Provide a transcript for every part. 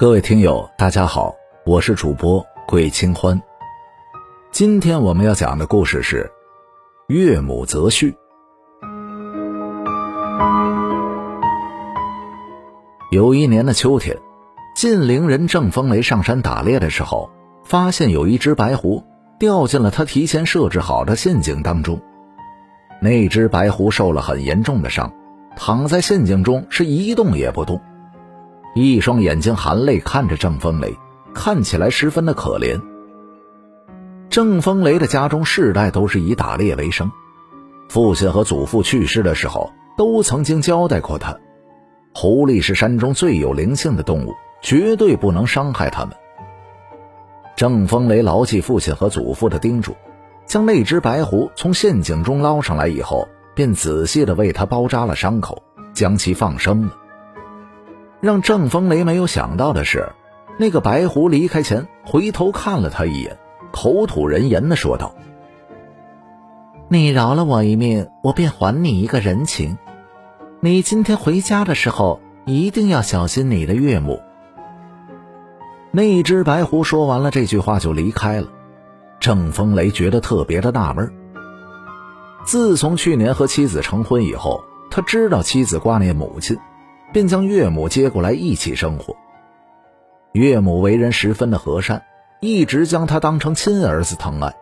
各位听友，大家好，我是主播桂清欢。今天我们要讲的故事是《岳母择婿》。有一年的秋天，晋陵人郑风雷上山打猎的时候，发现有一只白狐掉进了他提前设置好的陷阱当中。那只白狐受了很严重的伤，躺在陷阱中是一动也不动，一双眼睛含泪看着郑风雷，看起来十分的可怜。郑风雷的家中世代都是以打猎为生，父亲和祖父去世的时候都曾经交代过他，狐狸是山中最有灵性的动物，绝对不能伤害它们。郑风雷牢记父亲和祖父的叮嘱。将那只白狐从陷阱中捞上来以后，便仔细的为它包扎了伤口，将其放生了。让郑风雷没有想到的是，那个白狐离开前回头看了他一眼，口吐人言的说道：“你饶了我一命，我便还你一个人情。你今天回家的时候，一定要小心你的岳母。”那只白狐说完了这句话就离开了。郑风雷觉得特别的纳闷。自从去年和妻子成婚以后，他知道妻子挂念母亲，便将岳母接过来一起生活。岳母为人十分的和善，一直将他当成亲儿子疼爱。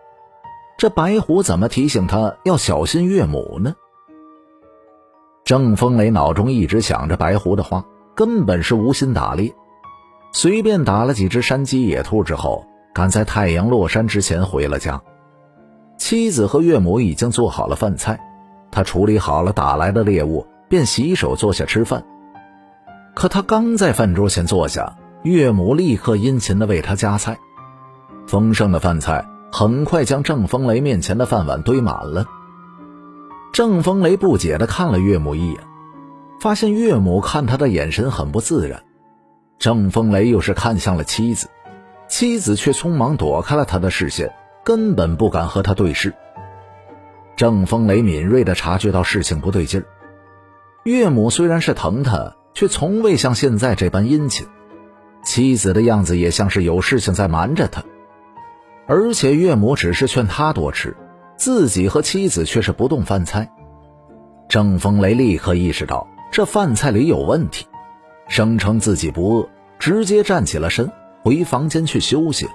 这白虎怎么提醒他要小心岳母呢？郑风雷脑中一直想着白狐的话，根本是无心打猎，随便打了几只山鸡、野兔之后。赶在太阳落山之前回了家，妻子和岳母已经做好了饭菜，他处理好了打来的猎物，便洗手坐下吃饭。可他刚在饭桌前坐下，岳母立刻殷勤地为他夹菜，丰盛的饭菜很快将郑风雷面前的饭碗堆满了。郑风雷不解地看了岳母一眼，发现岳母看他的眼神很不自然，郑风雷又是看向了妻子。妻子却匆忙躲开了他的视线，根本不敢和他对视。郑风雷敏锐地察觉到事情不对劲儿，岳母虽然是疼他，却从未像现在这般殷勤。妻子的样子也像是有事情在瞒着他，而且岳母只是劝他多吃，自己和妻子却是不动饭菜。郑风雷立刻意识到这饭菜里有问题，声称自己不饿，直接站起了身。回房间去休息。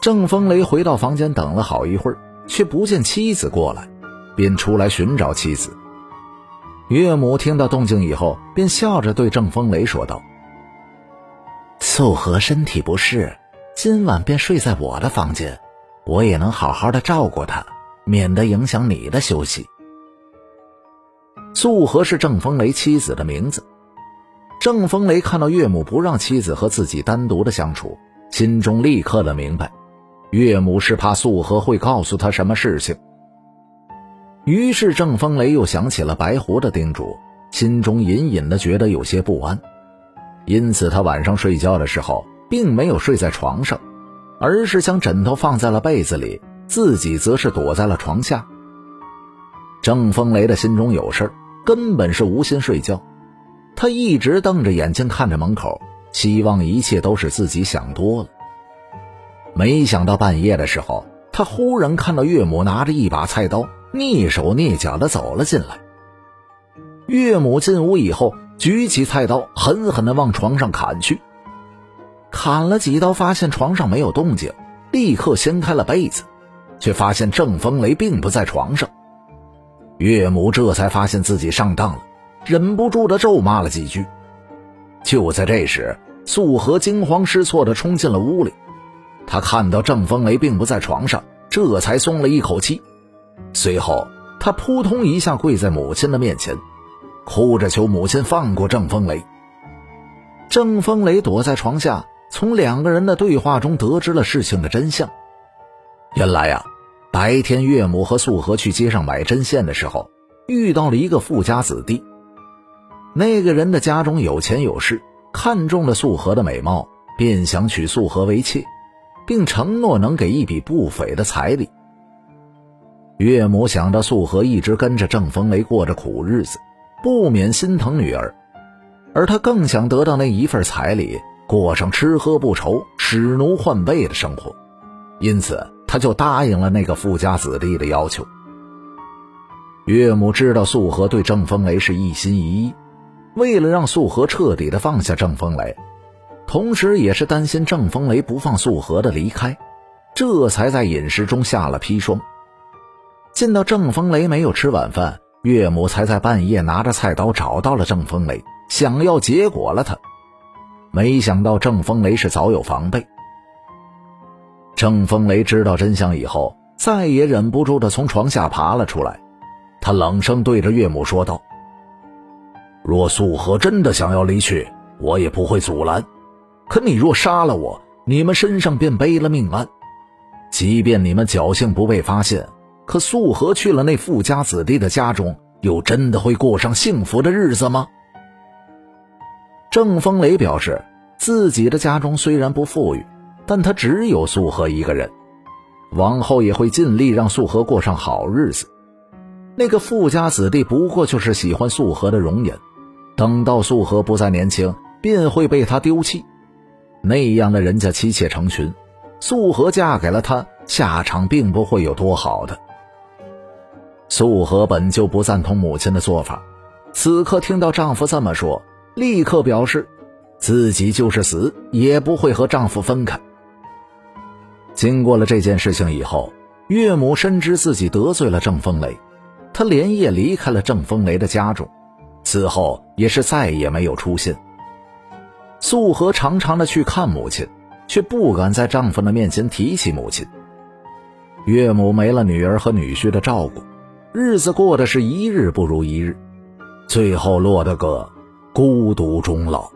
郑风雷回到房间，等了好一会儿，却不见妻子过来，便出来寻找妻子。岳母听到动静以后，便笑着对郑风雷说道：“素和身体不适，今晚便睡在我的房间，我也能好好的照顾她，免得影响你的休息。”素和是郑风雷妻子的名字。郑风雷看到岳母不让妻子和自己单独的相处，心中立刻的明白，岳母是怕素和会告诉他什么事情。于是郑风雷又想起了白狐的叮嘱，心中隐隐的觉得有些不安，因此他晚上睡觉的时候并没有睡在床上，而是将枕头放在了被子里，自己则是躲在了床下。郑风雷的心中有事根本是无心睡觉。他一直瞪着眼睛看着门口，希望一切都是自己想多了。没想到半夜的时候，他忽然看到岳母拿着一把菜刀，蹑手蹑脚地走了进来。岳母进屋以后，举起菜刀，狠狠地往床上砍去。砍了几刀，发现床上没有动静，立刻掀开了被子，却发现郑风雷并不在床上。岳母这才发现自己上当了。忍不住的咒骂了几句。就在这时，素和惊慌失措的冲进了屋里。他看到郑风雷并不在床上，这才松了一口气。随后，他扑通一下跪在母亲的面前，哭着求母亲放过郑风雷。郑风雷躲在床下，从两个人的对话中得知了事情的真相。原来呀，白天岳母和素和去街上买针线的时候，遇到了一个富家子弟。那个人的家中有钱有势，看中了素和的美貌，便想娶素和为妾，并承诺能给一笔不菲的彩礼。岳母想到素荷一直跟着郑风雷过着苦日子，不免心疼女儿，而他更想得到那一份彩礼，过上吃喝不愁、使奴换婢的生活，因此他就答应了那个富家子弟的要求。岳母知道素荷对郑风雷是一心一意，为了让素荷彻底的放下郑风雷，同时也是担心郑风雷不放素荷的离开，这才在饮食中下了砒霜。见到郑风雷没有吃晚饭，岳母才在半夜拿着菜刀找到了郑风雷，想要结果了他。没想到郑风雷是早有防备。郑风雷知道真相以后，再也忍不住的从床下爬了出来。他冷声对着岳母说道：“若素荷真的想要离去，我也不会阻拦。可你若杀了我，你们身上便背了命案。即便你们侥幸不被发现，可素和去了那富家子弟的家中，又真的会过上幸福的日子吗？”郑风雷表示，自己的家中虽然不富裕，但他只有素和一个人，往后也会尽力让素和过上好日子。那个富家子弟不过就是喜欢素和的容颜，等到素和不再年轻，便会被他丢弃。那样的人家妻妾成群，素和嫁给了他，下场并不会有多好的。素荷本就不赞同母亲的做法，此刻听到丈夫这么说，立刻表示自己就是死也不会和丈夫分开。经过了这件事情以后，岳母深知自己得罪了郑风雷。她连夜离开了郑风雷的家中，此后也是再也没有出现。素荷常常的去看母亲，却不敢在丈夫的面前提起母亲。岳母没了女儿和女婿的照顾，日子过得是一日不如一日，最后落得个孤独终老。